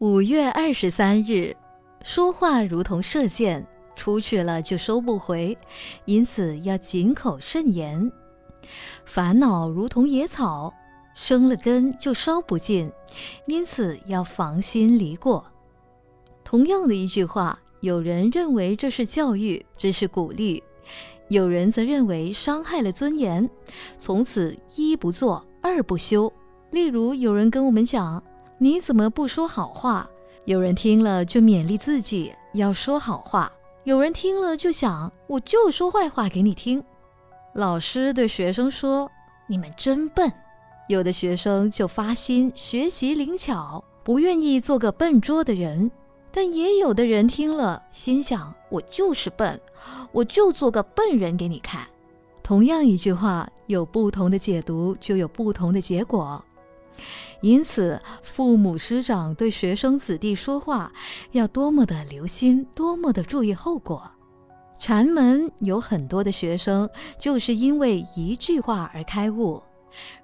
五月二十三日，说话如同射箭，出去了就收不回，因此要谨口慎言。烦恼如同野草，生了根就烧不尽，因此要防心离过。同样的一句话，有人认为这是教育，这是鼓励；有人则认为伤害了尊严，从此一不做二不休。例如，有人跟我们讲。你怎么不说好话？有人听了就勉励自己要说好话，有人听了就想我就说坏话给你听。老师对学生说：“你们真笨。”有的学生就发心学习灵巧，不愿意做个笨拙的人。但也有的人听了心想：“我就是笨，我就做个笨人给你看。”同样一句话，有不同的解读，就有不同的结果。因此，父母师长对学生子弟说话，要多么的留心，多么的注意后果。禅门有很多的学生，就是因为一句话而开悟；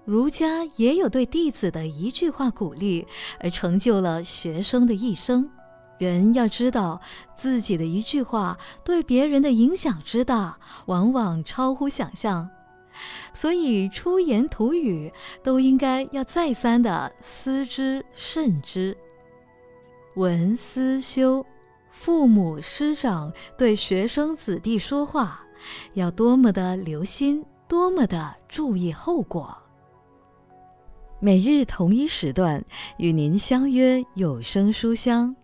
儒家也有对弟子的一句话鼓励，而成就了学生的一生。人要知道，自己的一句话对别人的影响之大，往往超乎想象。所以出言吐语都应该要再三的思之慎之。闻思修，父母师长对学生子弟说话，要多么的留心，多么的注意后果。每日同一时段与您相约有声书香。